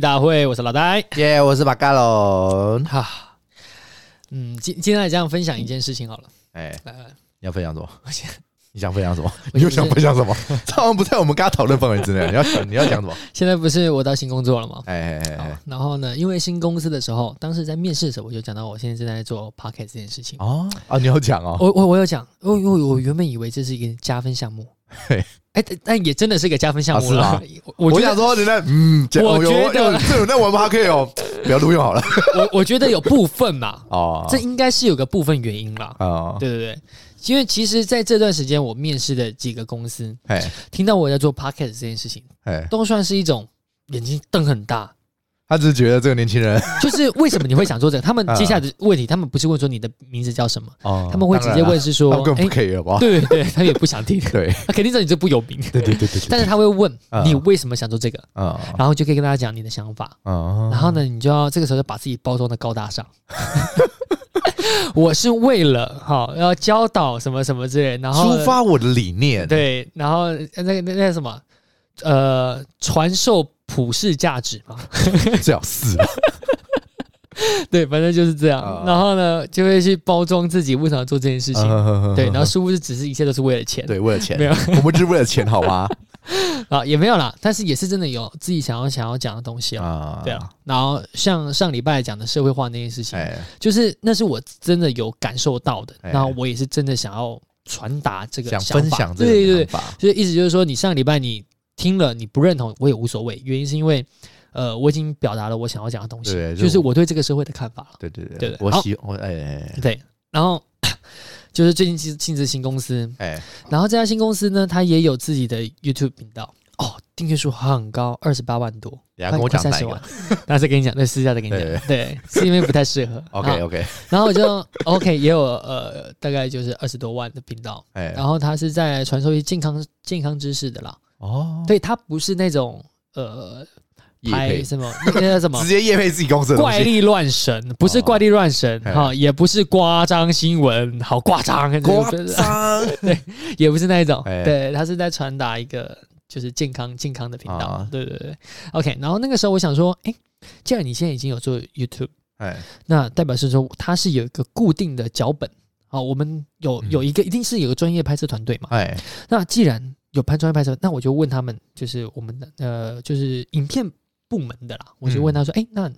大会，我是老戴，耶，yeah, 我是巴嘎龙。哈，嗯，今今天来这样分享一件事情好了。哎，来来，你要分享什么？我先，你想分享什么？你又想分享什么？这好像不在我们刚刚讨论范围之内。你要你要讲什么？现在不是我到新工作了吗？哎哎哎哎，然后呢，因为新公司的时候，当时在面试的时候，我就讲到我现在正在做 Podcast 这件事情。哦啊，你要讲哦？我我我有讲，因为我原本以为这是一个加分项目。嘿。哎，但也真的是一个加分项目了。我我想说，你那嗯，我觉得这有在玩吗？可以哦，不要录用好了。我我觉得有部分嘛，哦，这应该是有个部分原因啦。哦，对对对，因为其实在这段时间，我面试的几个公司，听到我在做 podcast 这件事情，都算是一种眼睛瞪很大。他只是觉得这个年轻人，就是为什么你会想做这个？他们 接下来的问题，他们不是问说你的名字叫什么，他们会直接问是说，更不可以了吧？对对，他也不想听，对，他肯定知道你这不有名，对对对对。但是他会问你为什么想做这个，然后就可以跟大家讲你的想法，然后呢，你就要这个时候就把自己包装的高大上。我是为了哈要教导什么什么之类，然后抒发我的理念，对，然后那个那那什么。呃，传授普世价值嘛，最好是。对，反正就是这样。Uh, 然后呢，就会去包装自己为什么要做这件事情。Uh, 对，然后殊不知只是一切都是为了钱。对，为了钱。没有，我们就是为了钱，好吗？啊，也没有啦。但是也是真的有自己想要想要讲的东西啊。Uh, 对啊。然后像上礼拜讲的社会化那件事情，uh, 就是那是我真的有感受到的。Uh, 然后我也是真的想要传达这个想法，想分享这个对对对，所以意思就是说，你上个礼拜你。听了你不认同我也无所谓，原因是因为，呃，我已经表达了我想要讲的东西，对就是我对这个社会的看法了。对对对，对，对。我喜我哎哎，对，然后 就是最近进进职新公司，哎，然后这家新公司呢，它也有自己的 YouTube 频道，哦，订阅数很高，二十八万多，跟我讲三十万，但是 跟你讲，对，私下再跟你讲，对，是因为不太适合。OK OK，然后我就 OK 也有呃大概就是二十多万的频道，哎，然后它是在传授一些健康健康知识的啦。哦，对，他不是那种呃，拍什么 那叫什么，直接夜配自己公司的怪力乱神，不是怪力乱神哈，也不是夸张新闻，好夸张，夸张，对，也不是那一种，对，他是在传达一个就是健康健康的频道，对对对，OK，然后那个时候我想说，哎，既然你现在已经有做 YouTube，哎，那代表是说他是有一个固定的脚本啊，我们有有一个一定是有个专业拍摄团队嘛，哎，那既然有拍专业拍摄，那我就问他们，就是我们的呃，就是影片部门的啦。我就问他说：“哎、嗯欸，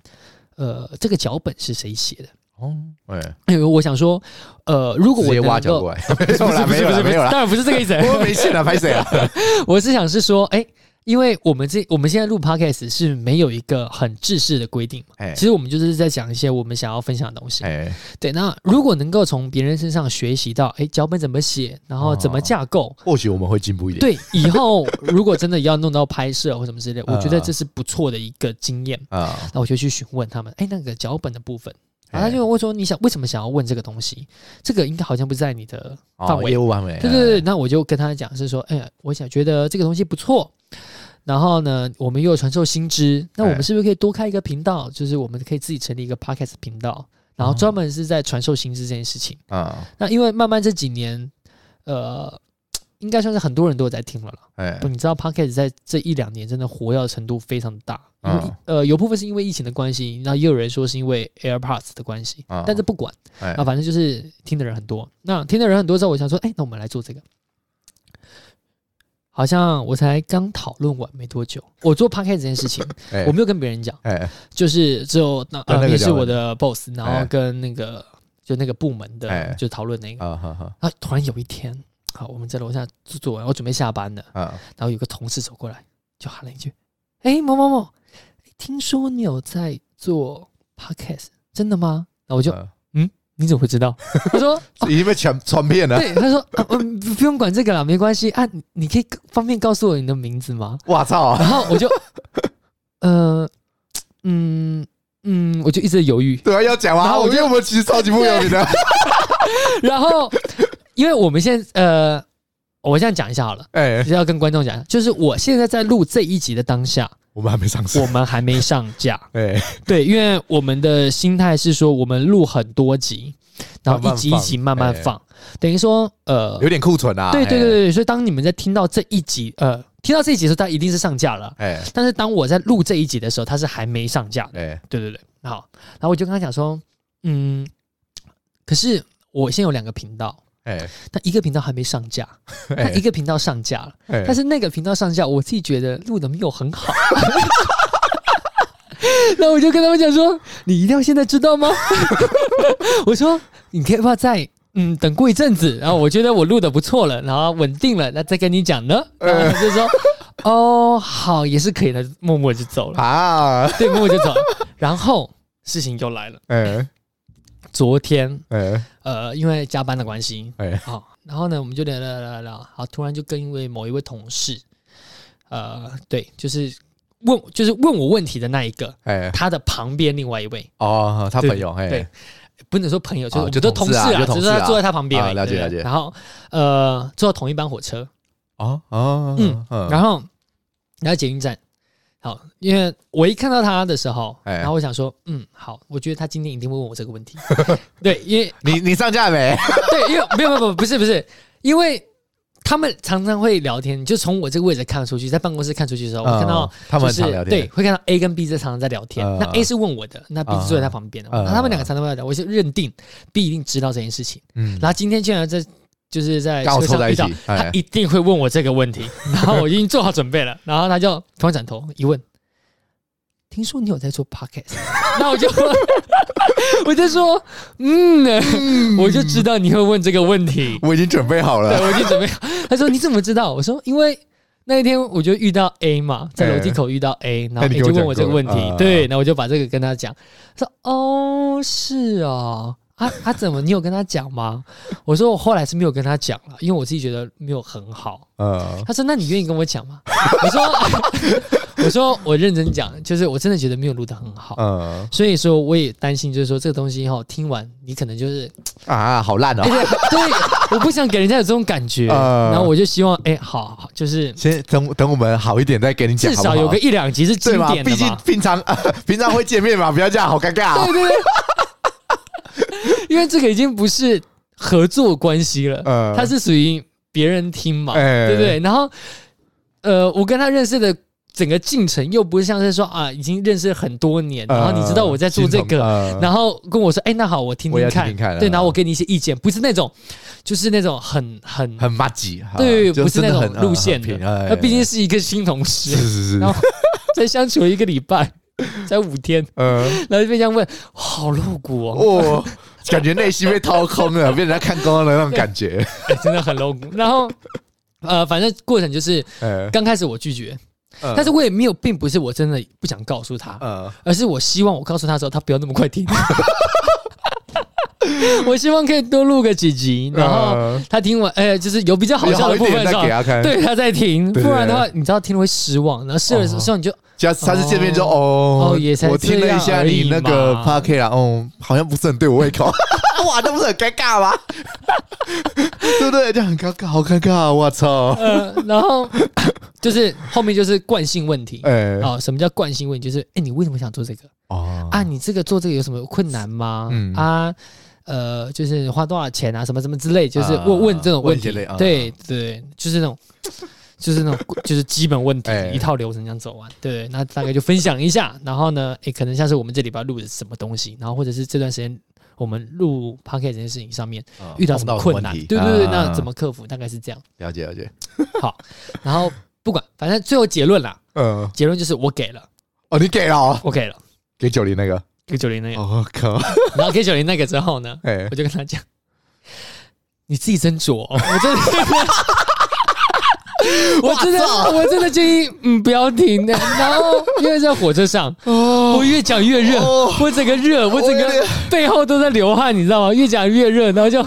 那呃，这个脚本是谁写的？”哦，哎，因为我想说，呃，如果我直接挖角过来，没有啦，没有啦，没有啦，当然不是这个意思，我没事了，拍谁啊？我是想是说，哎、欸。因为我们这我们现在录 podcast 是没有一个很制式的规定嘛，其实我们就是在讲一些我们想要分享的东西。对，那如果能够从别人身上学习到，哎，脚本怎么写，然后怎么架构，或许我们会进步一点。对，以后如果真的要弄到拍摄或什么之类，我觉得这是不错的一个经验啊。那我就去询问他们，哎，那个脚本的部分。然后他就问说：“你想为什么想要问这个东西？这个应该好像不在你的范围。”业务范围。对对对。那我就跟他讲是说：“哎呀，我想觉得这个东西不错。然后呢，我们又有传授新知，那我们是不是可以多开一个频道？就是我们可以自己成立一个 podcast 频道，然后专门是在传授新知这件事情啊。那因为慢慢这几年，呃，应该算是很多人都有在听了啦。哎，你知道 podcast 在这一两年真的活跃程度非常大。因为呃，有部分是因为疫情的关系，那也有人说是因为 AirPods 的关系，但是不管，那反正就是听的人很多。那听的人很多之后，我想说，哎，那我们来做这个。好像我才刚讨论完没多久，我做 podcast 这件事情，我没有跟别人讲，就是只有那呃也是我的 boss，然后跟那个就那个部门的就讨论那个，啊，突然有一天，好，我们在楼下做做完，我准备下班了，然后有个同事走过来，就喊了一句：“哎，某某某。”听说你有在做 podcast，真的吗？那我就嗯，你怎么会知道？他说已经被传传遍了。对，他说嗯，不用管这个了，没关系啊。你可以方便告诉我你的名字吗？我操！然后我就 呃嗯嗯，我就一直在犹豫。对啊，要讲啊。我觉得我们其实超级不有名的。然后，因为我们现在呃，我这样讲一下好了。哎，要跟观众讲，就是我现在在录这一集的当下。我们还没上市，我们还没上架。对对，因为我们的心态是说，我们录很多集，然后一集一集慢慢放，等于说呃，有点库存啊。对对对对，所以当你们在听到这一集呃听到这一集的时候，它一定是上架了。哎，但是当我在录这一集的时候，它是还没上架。哎，对对对，好，然后我就跟他讲说，嗯，可是我现在有两个频道，哎，但一个频道还没上架，但一个频道上架了，但是那个频道上架，我自己觉得录的没有很好。那我就跟他们讲说，你一定要现在知道吗？我说，你可以不要再嗯等过一阵子，然后我觉得我录的不错了，然后稳定了，那再跟你讲呢。然后他就说，哦，好，也是可以的，默默就走了。啊，对，默默就走了。然后事情又来了，哎，昨天，哎，呃，因为加班的关系，哎，好，然后呢，我们就聊聊聊聊，好，突然就跟一位某一位同事，呃，对，就是。问就是问我问题的那一个，哎，他的旁边另外一位。哦，他朋友，对，不能说朋友，就是我觉得同事啊，只是他坐在他旁边，了解了解。然后呃，坐同一班火车，哦哦，嗯，然后然后捷运站，好，因为我一看到他的时候，然后我想说，嗯，好，我觉得他今天一定会问我这个问题，对，因为你你上架没？对，因为没有没有不是不是，因为。他们常常会聊天，就从我这个位置看出去，在办公室看出去的时候，我看到他们常聊天，对，会看到 A 跟 B 在常常在聊天。那 A 是问我的，那 B 是坐在他旁边的。那他们两个常常会聊，我就认定 B 一定知道这件事情。嗯，然后今天竟然在就是在车上遇到，他一定会问我这个问题。然后我已经做好准备了，然后他就突然转头一问。听说你有在做 podcast，那我就 我就说，嗯，我就知道你会问这个问题，我已经准备好了，对，我已经准备好。他说你怎么知道？我说因为那一天我就遇到 A 嘛，在楼梯口遇到 A，然后 A 就问我这个问题，对，那我就把这个跟他讲，说哦，是哦。他他怎么？你有跟他讲吗？我说我后来是没有跟他讲了，因为我自己觉得没有很好。嗯，他说那你愿意跟我讲吗？我说 我说我认真讲，就是我真的觉得没有录的很好。嗯，所以说我也担心，就是说这个东西哈，听完你可能就是啊，好烂哦。对，我不想给人家有这种感觉。然后我就希望，哎，好，好，就是先等等我们好一点再给你讲，至少有个一两集是经典的嘛。毕竟平常 平常会见面嘛，不要这样，好尴尬。对对对。因为这个已经不是合作关系了，呃，它是属于别人听嘛，欸、对不对？然后，呃，我跟他认识的整个进程又不是像是说啊，已经认识了很多年，呃、然后你知道我在做这个，呃、然后跟我说，哎，那好，我听听看，对，然后我给你一些意见，不是那种，就是那种很很很麻吉，对，不是那种路线的，那毕竟是一个新同事，是是是，然后才相处了一个礼拜。才五天，嗯，然后就被这样问，好露骨哦，感觉内心被掏空了，被人家看光了那种感觉，真的很 low。然后，呃，反正过程就是，刚开始我拒绝，但是我也没有，并不是我真的不想告诉他，而是我希望我告诉他的时候，他不要那么快听。我希望可以多录个几集，然后他听完，哎，就是有比较好笑的部分，再给他看，对，他在听，不然的话，你知道听了会失望，然后试了之后你就。下次次见面就哦，我听了一下你那个 Podcast 啊，哦，好像不是很对我胃口，哇，那不是很尴尬吗？对不对？就很尴尬，好尴尬，我操！呃，然后就是后面就是惯性问题，哎，啊，什么叫惯性问题？就是哎，你为什么想做这个？哦，啊，你这个做这个有什么困难吗？嗯啊，呃，就是花多少钱啊，什么什么之类，就是问问这种问题，对对，就是那种。就是那种，就是基本问题，一套流程这样走完，对，那大概就分享一下。然后呢，诶，可能像是我们这礼拜录的什么东西，然后或者是这段时间我们录 Podcast 这件事情上面遇到什么困难，对对对，那怎么克服？大概是这样。了解了解。好，然后不管，反正最后结论啦，嗯，结论就是我给了。哦，你给了，我给了，给九零那个，给九零那个。我靠！然后 K 九零那个之后呢，我就跟他讲，你自己斟酌，我真的。我真的，我真的建议，嗯，不要停的。然后因为在火车上，我越讲越热，我整个热，我整个背后都在流汗，你知道吗？越讲越热，然后就，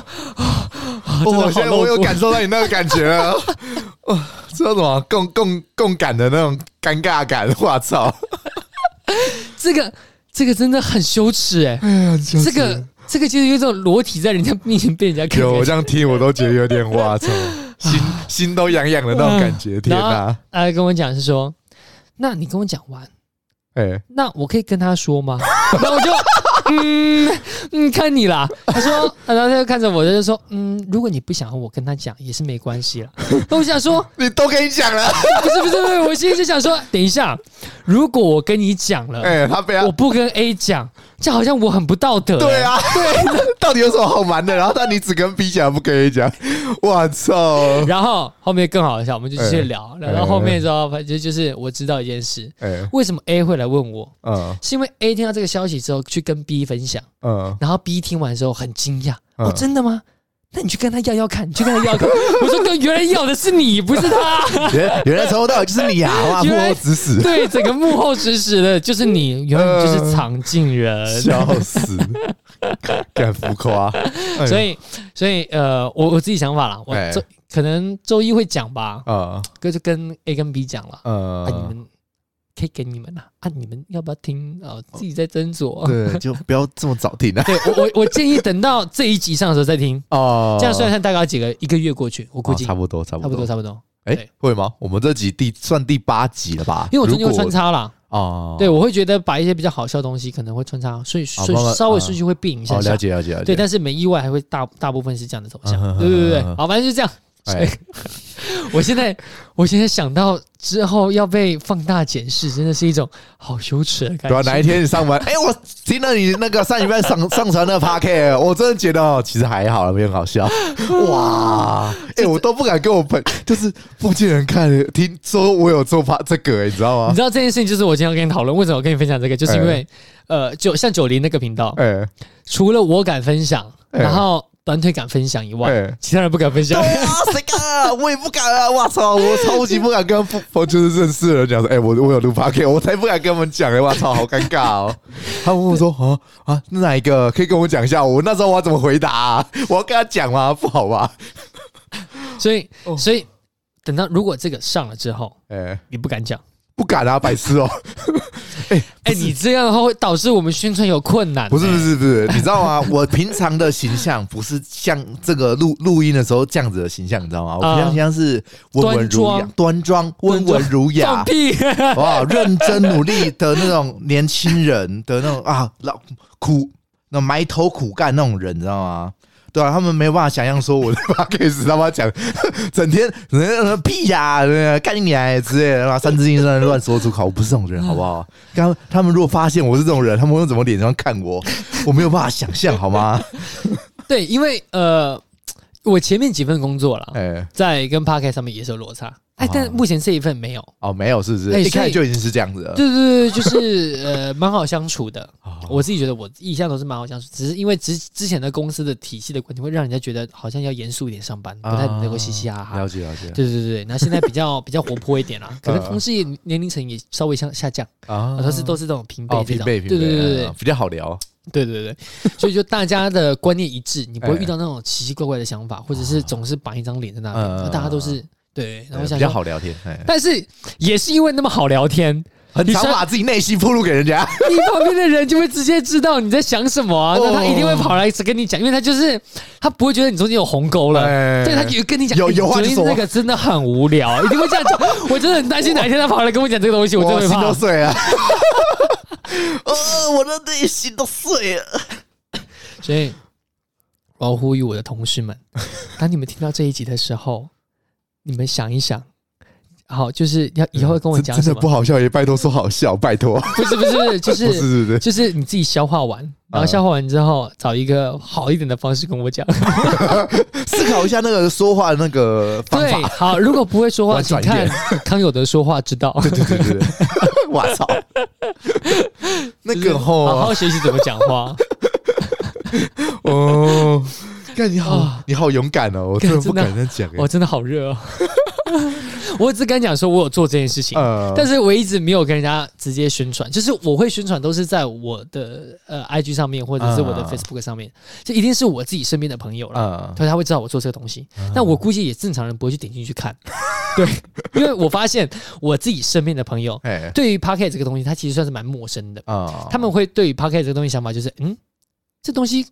我现在我有感受到你那个感觉了，哇，知道什么共共共感的那种尴尬感？我操，这个这个真的很羞耻哎，哎呀，这个这个就是有一种裸体在人家面前被人家看，有我这样听我都觉得有点哇操。心心都痒痒的那种感觉，嗯、天哪！他跟我讲是说，那你跟我讲完，哎、欸，那我可以跟他说吗？那我就嗯嗯，看你啦。他说，然后他就看着我，他就说，嗯，如果你不想和我跟他讲，也是没关系了。那我想说，你都跟你讲了，不是不是不是，我心里就想说，等一下，如果我跟你讲了，哎，他不要，我不跟 A 讲。这好像我很不道德。对啊，对，到底有什么好瞒的？然后但你只跟 B 讲，不跟 A 讲，我操！然后后面更好笑，我们就继续聊。聊到后面之后，反正就是我知道一件事，为什么 A 会来问我？嗯，是因为 A 听到这个消息之后去跟 B 分享，嗯，然后 B 听完之后很惊讶，哦，真的吗？那你去跟他要要看，你去跟他要看。我说哥，原来要的是你，不是他。原原来从头到尾就是你啊！哇，幕后指使。对，整个幕后指使的就是你，原来就是藏镜人。笑死，敢浮夸。所以，所以呃，我我自己想法啦，我周可能周一会讲吧。啊，哥就跟 A 跟 B 讲了。嗯，你们。可以给你们了啊，啊！你们要不要听啊？自己在斟酌。对，就不要这么早听啊。对我，我我建议等到这一集上的时候再听哦。这样算算大概几个一个月过去，我估计差不多，差不多，差不多，差不多。哎，会吗？我们这集第算第八集了吧？因为我中间会穿插了哦。对，我会觉得把一些比较好笑的东西可能会穿插，所以所以稍微顺序会变一下。了解了解了解。对，但是没意外还会大大部分是这样的走向。对对对，好，反正就这样。哎，我现在我现在想到之后要被放大检视，真的是一种好羞耻的感觉。对啊，哪一天你上班，哎，我听到你那个上礼拜上上传的 podcast，我真的觉得哦，其实还好，没有好笑。哇，哎，我都不敢跟我朋，就是附近人看听说我有做发这个，你知道吗？你知道这件事情，就是我今天要跟你讨论，为什么我跟你分享这个，就是因为呃，就像九零那个频道，哎，除了我敢分享，然后。短腿敢分享以外，欸、其他人不敢分享。对啊，谁敢啊？我也不敢啊！我操，我超级不敢跟不就是认识的人讲说，哎、欸，我我有录 podcast，我才不敢跟他们讲哎！我操，好尴尬哦。他问我说，啊啊，哪一个可以跟我讲一下？我那时候我要怎么回答、啊？我要跟他讲吗？不好吧？所以，所以等到如果这个上了之后，哎、欸，你不敢讲。不敢啊，白痴哦！哎哎，你这样的话会导致我们宣传有困难。不是不是不是，你知道吗？我平常的形象不是像这个录录音的时候这样子的形象，你知道吗？我平常形象是温文儒雅、端庄、温文儒雅，哇，认真努力的那种年轻人的那种啊，老苦那埋头苦干那种人，你知道吗？对啊，他们没有办法想象说我的 podcast 他妈讲 整天人屁呀，干你娘之类的，然后三字经在那乱说出口，我不是这种人，好不好？刚他们如果发现我是这种人，他们会用怎么脸上看我？我没有办法想象，好吗？对，因为呃，我前面几份工作了，欸、在跟 podcast 上面也是有落差。哎，但目前这一份没有哦，没有是不是？一开始就已经是这样子了。对对对，就是呃，蛮好相处的。我自己觉得我一向都是蛮好相处，只是因为之之前的公司的体系的关系，会让人家觉得好像要严肃一点上班，不太能够嘻嘻哈哈。了解了解。对对对，那现在比较 比较活泼一点啦，可能同事也年龄层也稍微下下降啊，都是都是这种平辈这种。对对对对，比较好聊。对对对，所以就大家的观念一致，你不会遇到那种奇奇怪怪的想法，或者是总是板一张脸在那里，大家都是。对，然后想比较好聊天，但是也是因为那么好聊天，很常把自己内心暴露给人家，你旁边的人就会直接知道你在想什么啊，那他一定会跑来跟你讲，因为他就是他不会觉得你中间有鸿沟了，对，他跟你讲有有话说，那个真的很无聊，一定会这样讲。我真的很担心哪一天他跑来跟我讲这个东西，我真的心都碎了，呃，我的内心都碎了。所以，我要呼吁我的同事们，当你们听到这一集的时候。你们想一想，好，就是要以后跟我讲？真的不好笑也拜托说好笑，拜托。不是不是，就是不是不是，就是你自己消化完，然后消化完之后，找一个好一点的方式跟我讲，思考一下那个说话的那个方法。好，如果不会说话，请看康有德说话之道。对对对对，我操，那个吼，好好学习怎么讲话。哦。看你好，你好勇敢哦！我真的不敢讲，我真的好热哦。我只敢讲说，我有做这件事情，但是我一直没有跟人家直接宣传。就是我会宣传，都是在我的呃 IG 上面，或者是我的 Facebook 上面，就一定是我自己身边的朋友了，所以他会知道我做这个东西。但我估计也正常人不会去点进去看，对，因为我发现我自己身边的朋友，对于 Podcast 这个东西，他其实算是蛮陌生的啊。他们会对于 Podcast 这个东西想法就是，嗯，这东西。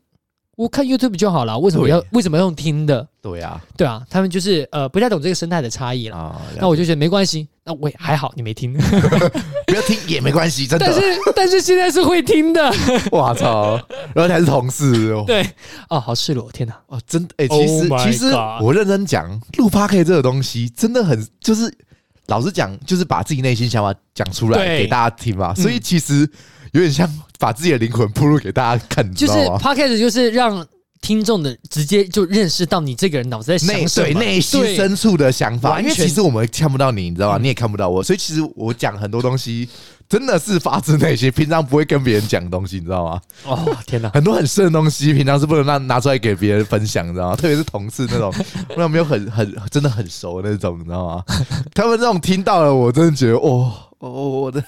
我看 YouTube 就好了，为什么要为什么要用听的？对啊，对啊，他们就是呃不太懂这个生态的差异了。啊，那我就觉得没关系，那我也还好，你没听，不要听也没关系，真的。但是但是现在是会听的，我操！然后还是同事哦，对，哦，好赤裸，天哪，哦，真的，哎，其实其实我认真讲，录 Podcast 这个东西真的很，就是老实讲，就是把自己内心想法讲出来给大家听嘛，所以其实。有点像把自己的灵魂铺露给大家看，就是 Podcast 就是让听众的直接就认识到你这个人脑子在想什么，对内心深处的想法。因为其实我们看不到你，你知道吗？你也看不到我，所以其实我讲很多东西真的是发自内心，平常不会跟别人讲东西，你知道吗？哦天哪，很多很深的东西，平常是不能拿拿出来给别人分享，你知道吗？特别是同事那种，那没有很很真的很熟的那种，你知道吗？他们这种听到了，我真的觉得哦。哦，我的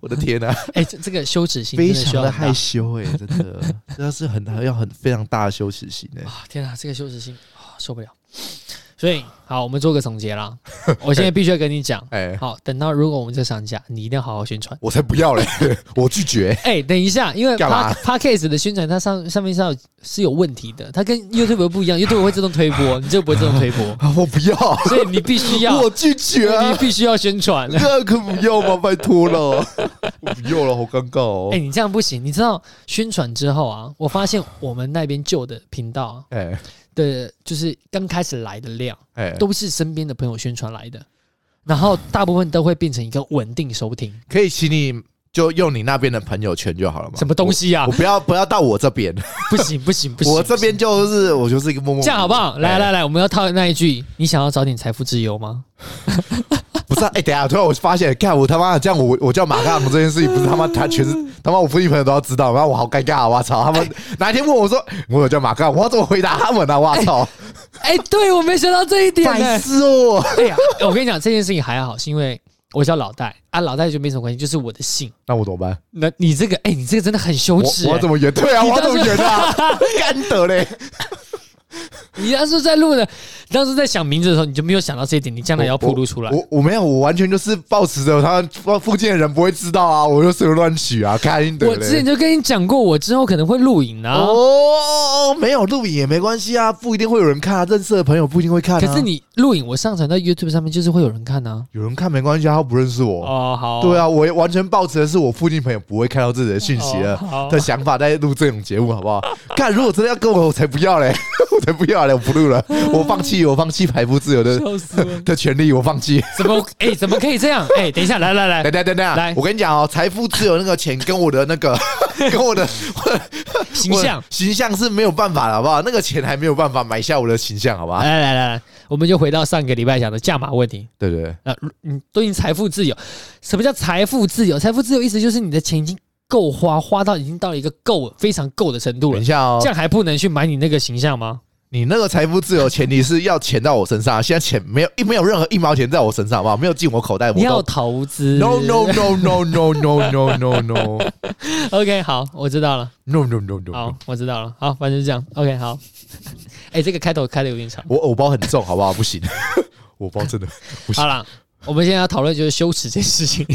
我的天呐！哎，这这个羞耻心非常的害羞哎，真的，真的是很要很非常大的羞耻心哎！天呐，这个羞耻心啊，受不了。所以，好，我们做个总结啦。我现在必须要跟你讲，哎，好，等到如果我们这上架，你一定要好好宣传。我才不要嘞，我拒绝。哎，等一下，因为 Podcast 的宣传，它上上面上是有问题的，它跟 YouTube 不一样，YouTube 会自动推播，你这个不会自动推播。我不要，所以你必须要，我拒绝，你必须要宣传。那可不要吗？拜托了，我不要了，好尴尬哦。哎，你这样不行，你知道宣传之后啊，我发现我们那边旧的频道，哎。的，就是刚开始来的量，哎，都是身边的朋友宣传来的，然后大部分都会变成一个稳定收听。可以请你就用你那边的朋友圈就好了嘛？什么东西啊？我不要不要到我这边，不行不行不行，我这边就是我就是一个默默。这样好不好？来来来，我们要套那一句，你想要早点财富自由吗？不是，哎、欸，等下，突然我发现，看我他妈这样，我我叫马卡龙这件事情，不是他妈他全是他妈我附近朋友都要知道，然后我好尴尬，我操！他们哪一天问我说我有叫马卡龙，我要怎么回答他们呢？我操！哎，对我没想到这一点，白痴哦！哎呀，我跟你讲，这件事情还好，是因为我叫老戴啊，老戴就没什么关系，就是我的姓。那我怎么办？那你这个，哎，你这个真的很羞耻、欸。我怎么圆？对啊，我怎么圆啊？干得嘞！你当时在录的，你当时在想名字的时候，你就没有想到这一点，你将来要铺露出来。我我，我没有，我完全就是抱持着他附近的人不会知道啊，我就随便乱取啊，开心的。我之前就跟你讲过，我之后可能会录影啊。哦，没有录影也没关系啊，不一定会有人看啊，认识的朋友不一定会看啊。可是你录影，我上传到 YouTube 上面，就是会有人看啊。有人看没关系啊，他不认识我。哦，好。对啊，我完全抱持的是我附近朋友不会看到自己的讯息的的想法，在录这种节目，好不好？看，如果真的要跟我，我才不要嘞，我才不要了，我不录了。我放弃，我放弃财富自由的的权利，我放弃。怎么？哎、欸，怎么可以这样？哎、欸，等一下，来来来，等等等等，来，我跟你讲哦，财富自由那个钱跟我的那个 跟我的形象形象是没有办法的，好不好？那个钱还没有办法买下我的形象，好不好？来来来来，我们就回到上个礼拜讲的价码问题。对对对，啊，你都已经财富自由，什么叫财富自由？财富自由意思就是你的钱已经够花，花到已经到了一个够非常够的程度了。等一下哦，这样还不能去买你那个形象吗？你那个财富自由前提是要钱到我身上，现在钱没有一没有任何一毛钱在我身上，好不好？没有进我口袋。你要投资？No no no no no no no no no。OK，好，我知道了。No no no no。好，我知道了。好，反正就这样。OK，好。哎，这个开头开的有点长。我偶包很重，好不好？不行，我包真的不行。好了，我们现在要讨论就是羞耻这件事情。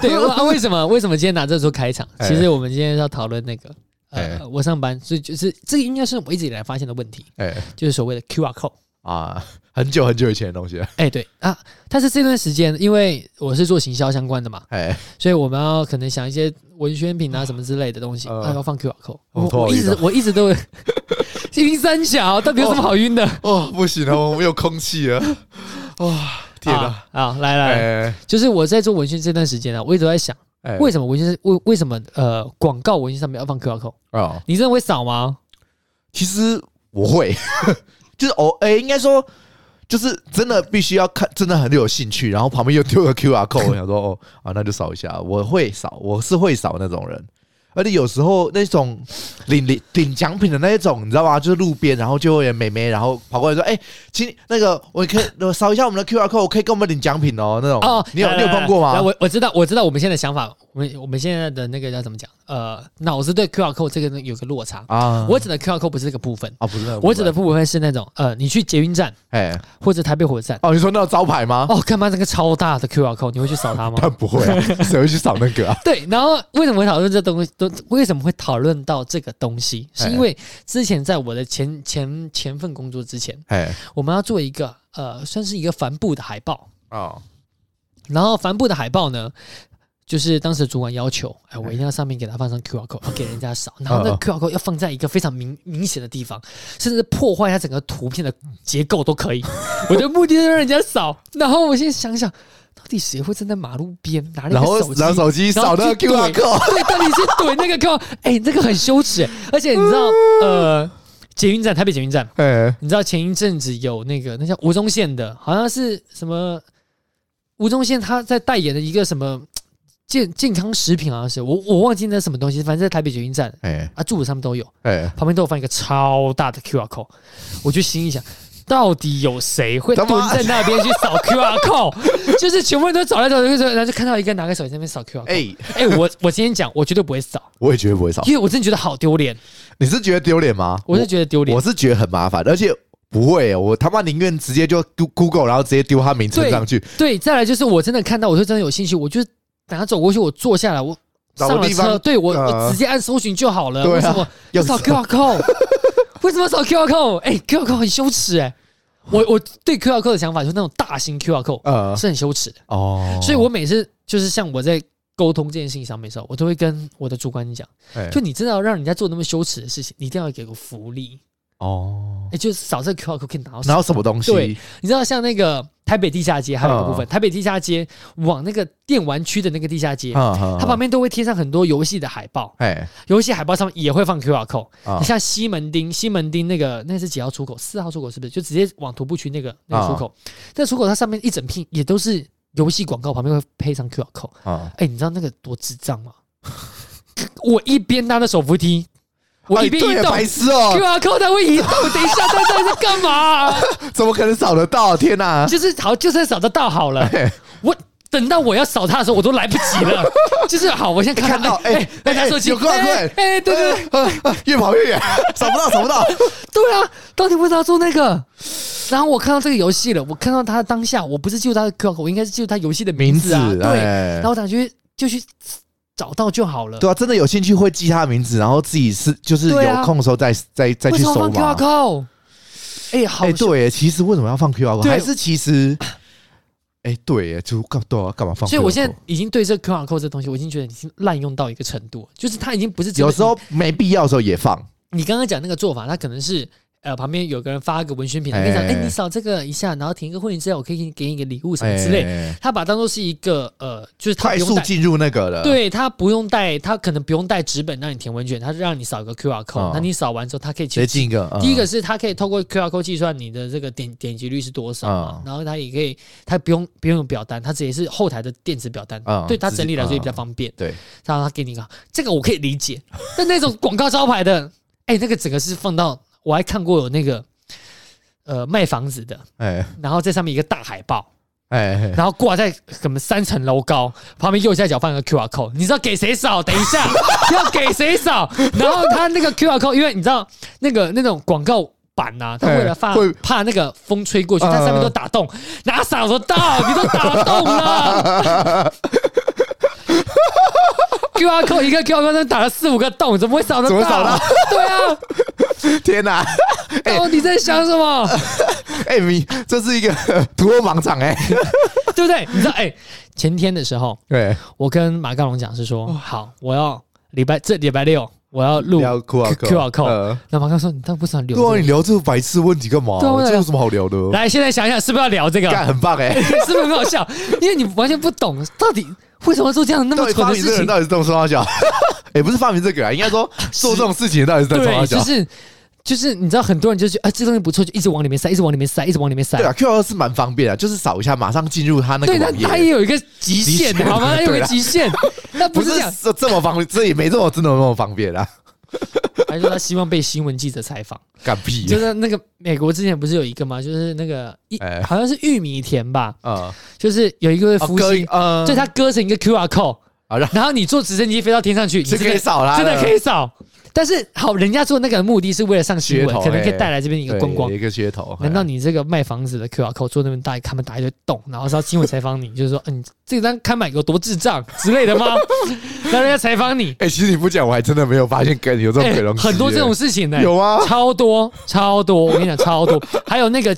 对啊，为什么？为什么今天拿这做开场？其实我们今天要讨论那个。呃，我上班，所以就是这个应该是我一直以来发现的问题，哎，就是所谓的 QR code 啊，很久很久以前的东西了，哎，对。啊，但是这段时间，因为我是做行销相关的嘛，哎，所以我们要可能想一些文宣品啊什么之类的东西，啊，要放 QR code，我一直我一直都 晕三小，到底有什么好晕的？哦，不行了，我没有空气了，哇，天哪，啊，来来，就是我在做文宣这段时间啊，我一直在想。为什么文宣是为为什么呃广告文献上面要放 QR code 啊？你真的会扫吗？其实我会，就是哦，哎，应该说就是真的必须要看，真的很有兴趣，然后旁边又丢个 QR code，我想说哦啊，那就扫一下。我会扫，我是会扫那种人。而且有时候那种领领领奖品的那一种，你知道吗？就是路边，然后就会有美眉，然后跑过来说：“哎，请那个我可以 扫一下我们的 QR code，我可以跟我们领奖品哦。”那种哦，你有你有碰过吗？我我知道，我知道我们现在的想法我们我们现在的那个叫怎么讲？呃，脑子对 QR code 这个有个落差啊。我指的 QR code 不是这个部分啊，不是。我指的部分是那种呃，你去捷运站哎，或者台北火车站哦，你说那个招牌吗？哦，干嘛那个超大的 QR code，你会去扫它吗？但不会，谁会去扫那个啊？对，然后为什么会讨论这东西？都为什么会讨论到这个东西？是因为之前在我的前前前份工作之前，哎，我们要做一个呃，算是一个帆布的海报啊。然后帆布的海报呢？就是当时主管要求，哎，我一定要上面给他放上 QR code，要给人家扫。然后那 QR code 要放在一个非常明明显的地方，甚至破坏他整个图片的结构都可以。我的目的是让人家扫。然后我现在想想，到底谁会站在马路边拿那个手机，拿手机扫那个 QR code？对，到底是怼那个 QR？哎，这个很羞耻。而且你知道，呃，捷运站，台北捷运站，哎，你知道前一阵子有那个那叫吴宗宪的，好像是什么吴宗宪他在代言的一个什么。健健康食品好像是我我忘记那什么东西，反正在台北捷运站，哎、欸、啊柱子上面都有，哎、欸、旁边都有放一个超大的 QR code，我就心里想，到底有谁会蹲在那边去扫 QR code？就是全部人都找来找去，然后就看到一个拿个手机在那边扫 QR code。哎哎、欸，我我今天讲，我绝对不会扫，我也绝对不会扫，因为我真的觉得好丢脸。你是觉得丢脸吗？我是觉得丢脸，我是觉得很麻烦，而且不会，我他妈宁愿直接就 Google，然后直接丢他名称上去。对，再来就是我真的看到，我就真的有兴趣，我就。等他走过去，我坐下来，我上了车，对我，我直接按搜寻就好了。为什么要扫 QR code？为什么扫 QR code？哎，QR code 很羞耻哎。我我对 QR code 的想法就是那种大型 QR code，是很羞耻的哦。所以我每次就是像我在沟通这件事情上面的时候，我都会跟我的主管讲，就你真的要让人家做那么羞耻的事情，你一定要给个福利。哦，哎，就是扫这个 QR code 可以拿到拿到什么东西？对，你知道像那个台北地下街还有一个部分，台北地下街往那个电玩区的那个地下街，它旁边都会贴上很多游戏的海报。哎，游戏海报上面也会放 QR code。你像西门町，西门町那个那是几号出口？四号出口是不是？就直接往徒步区那个那个出口。那出口它上面一整片也都是游戏广告，旁边会配上 QR code。啊，哎，你知道那个多智障吗？我一边拿着手扶梯。我一边移动，白痴哦！QR code 它会移动，等一下，它在在干嘛？怎么可能扫得到？天哪！就是好，就算扫得到好了。我等到我要扫他的时候，我都来不及了。就是好，我先看到，哎，大家说有 QR code，哎，对对对，越跑越远，扫不到，扫不到。对啊，到底为啥做那个？然后我看到这个游戏了，我看到他当下，我不是记住它的 QR 我应该是记住它游戏的名字啊。对，然后我感觉就去。找到就好了。对啊，真的有兴趣会记他的名字，然后自己是就是有空的时候再再再去搜嘛。哎，好，哎，对，其实为什么要放 QR code？还是其实，哎，对，就干对啊，干嘛放？所以我现在已经对这 QR code 这东西，我已经觉得已经滥用到一个程度，就是它已经不是有时候没必要的时候也放。你刚刚讲那个做法，它可能是。呃，旁边有个人发个文宣品，跟你讲，哎，你扫这个一下，然后填一个会员资料，我可以给你给你一个礼物什么之类。他把当做是一个呃，就是他快速进入那个了。对，他不用带，他可能不用带纸本让你填问卷，他让你扫一个 QR code，那你扫完之后，他可以直接进一个。第一个是他可以透过 QR code 计算你的这个点点击率是多少嘛，然后他也可以，他不用不用有表单，他直接是后台的电子表单，对他整理来说也比较方便。对，然后他给你一个这个我可以理解，但那种广告招牌的，哎，那个整个是放到我还看过有那个。呃，卖房子的，哎，然后在上面一个大海报，哎，然后挂在什么三层楼高，旁边右下角放一个 QR code，你知道给谁扫？等一下 要给谁扫？然后他那个 QR code，因为你知道那个那种广告板呐，他为了怕怕那个风吹过去，它上面都打洞，哪扫得到？你都打洞了。QR code 一个 QR code 打了四五个洞，怎么会扫得到？怎么扫的？对啊！天哪！哎、欸，你在想什么？哎、欸，你这是一个突破盲场哎，对不对？你知道哎、欸，前天的时候，对，我跟马高龙讲是说，好，我要礼拜这礼拜六我要录 QR code。那马高说，你当不想聊？对啊，你聊这个白痴问题干嘛？这有什么好聊的？来，现在想一想，是不是要聊这个？很棒哎，是不是很好笑？因为你完全不懂到底。为什么做这样那么蠢的事情？到底是动双脚？也 不是发明这个啊，应该说做这种事情到底是在双脚。就是就是，你知道很多人就觉得啊，这东西不错，就一直往里面塞，一直往里面塞，一直往里面塞。对啊，QR 是蛮方便的，就是扫一下，马上进入他那个。对，但它也有一个极限，好吗？它有个极限，那不是这这么方便，这也没这么真的那么方便啦。还说他希望被新闻记者采访，干屁！就是那个美国之前不是有一个吗？就是那个一好像是玉米田吧，啊，就是有一个夫妻，呃，就他割成一个 QR code，然后你坐直升机飞到天上去，是可以扫啦，真的可以扫。但是好，人家做那个目的是为了上新闻，可能可以带来这边一个观光，一个噱头。难道你这个卖房子的 QR code 做那么大，他们打一堆洞，然后是要新闻采访你，就是说，嗯，这个单开买有多智障之类的吗？让人家采访你？哎，其实你不讲，我还真的没有发现跟有这种可能很多这种事情呢。有啊，超多超多，我跟你讲超多，还有那个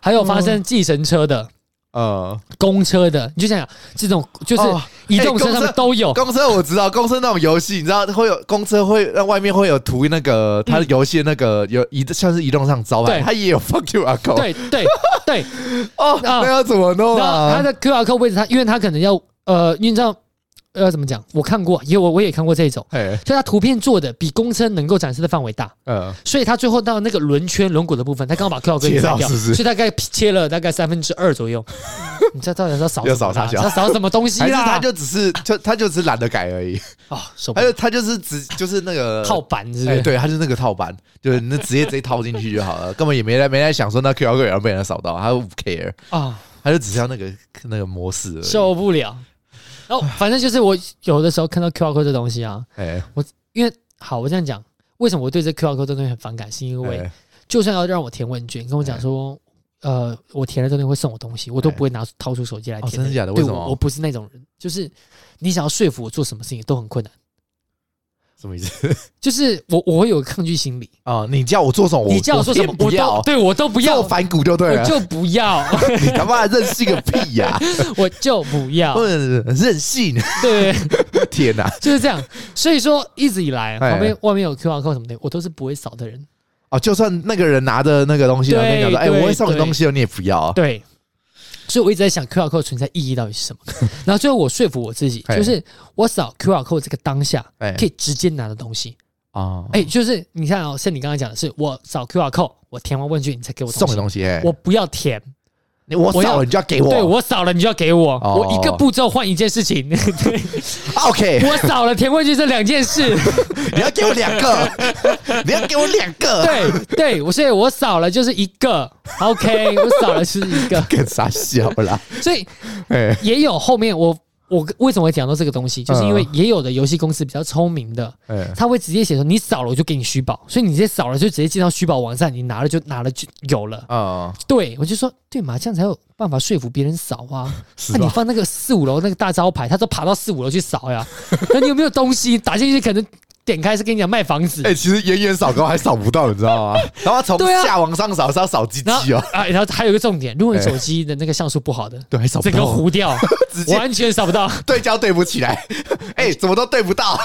还有发生计程车的。呃，公车的，你就想想这种，就是移动车上面都有。公车我知道，公车那种游戏，你知道会有公车会让外面会有涂那个它的游戏那个有移像是移动上招牌，它也有放 QR code。对对对，哦，那要怎么弄啊？它的 QR code 位置，它因为它可能要呃，你知道。呃，怎么讲？我看过，也我我也看过这种，就它图片做的比公车能够展示的范围大，嗯，所以它最后到那个轮圈轮毂的部分，它刚好把 QR code 给切掉，所以大概切了大概三分之二左右。你知道到底要扫？要扫啥？要扫什么东西啦？还是他就只是就他就只是懒得改而已啊？还有他就是只就是那个 套板，是不是？对，他就是那个套板，就是那直接直接套进去就好了，根本也没来没来想说那 QR code 要被人扫到，他不 care 啊，他就只是要那个那个模式，受不了。哦，反正就是我有的时候看到 QR code 这东西啊，哎，我因为好，我这样讲，为什么我对这 QR code 这东西很反感？是因为就算要让我填问卷，跟我讲说，呃，我填了这东西会送我东西，我都不会拿掏出手机来填。真的假的？为什么？我不是那种人，就是你想要说服我做什么事情都很困难。什么意思？就是我我会有抗拒心理啊！你叫我做什么？你叫我做什么？我都对我都不要，反骨就对了，我就不要。你他妈任性个屁呀！我就不要，任性。对，天哪，就是这样。所以说，一直以来旁边外面有 QR code 什么的，我都是不会扫的人。哦，就算那个人拿着那个东西，跟你讲说：“哎，我会送你东西哦，你也不要。”对。所以我一直在想 QR code 存在意义到底是什么，然后最后我说服我自己，就是我扫 QR code 这个当下可以直接拿的东西啊，哎，就是你看哦，像你刚刚讲的是，我扫 QR code，我填完问卷你才给我送的东西，我不要填。我扫了，你就要给我。对，我扫了，你就要给我。我一个步骤换一件事情。对，OK。我扫了，填回去这两件事，你要给我两个，你要给我两个。对，对，我所以，我扫了就是一个，OK。我扫了是一个，更傻笑啦？所以，也有后面我。我为什么会讲到这个东西？就是因为也有的游戏公司比较聪明的，他会直接写说你扫了我就给你虚报，所以你直接扫了就直接进到虚报网站，你拿了就拿了就有了。啊，对，我就说对嘛，这样才有办法说服别人扫啊。那你放那个四五楼那个大招牌，他都爬到四五楼去扫呀。那你有没有东西打进去？可能。点开是跟你讲卖房子，哎，其实远远扫高还扫不到，你知道吗？然后从下往上扫是要扫机器哦，啊，然后还有一个重点，如果你手机的那个像素不好的，对，扫不到，整个糊掉，完全扫不到，对焦对不起来，哎，怎么都对不到，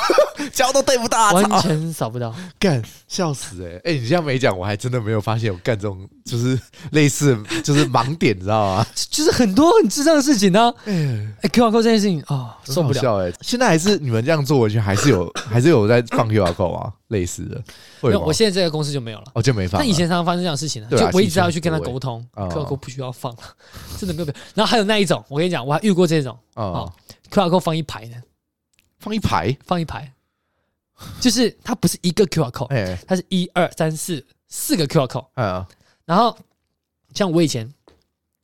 焦都对不到，完全扫不到，干，笑死哎，哎，你这样没讲，我还真的没有发现有干这种就是类似就是盲点，你知道吗？就是很多很智障的事情呢，哎，QR code 这件事情啊，受不了。哎，现在还是你们这样做，我觉得还是有，还是有在。放 QR code 啊，类似的。没有，我现在这个公司就没有了。哦，就没放。那以前常常发生这样的事情呢，就我一直要去跟他沟通，QR code 不需要放了，真的没有。然后还有那一种，我跟你讲，我还遇过这种啊，QR code 放一排呢，放一排，放一排，就是它不是一个 QR code，它是一二三四四个 QR code。嗯。然后像我以前，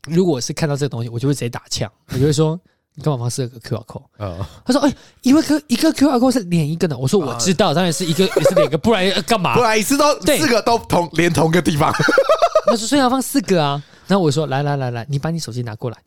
如果是看到这个东西，我就会直接打枪，我就会说。你干嘛放四个 QR code？嗯，他说：“哎，因为个一个 QR code 是连一个的。”我说：“我知道，当然是一个也是两个，不然干嘛？不然一次都四个都同连同个地方。”他说：“所以要放四个啊。”然后我说：“来来来来，你把你手机拿过来。”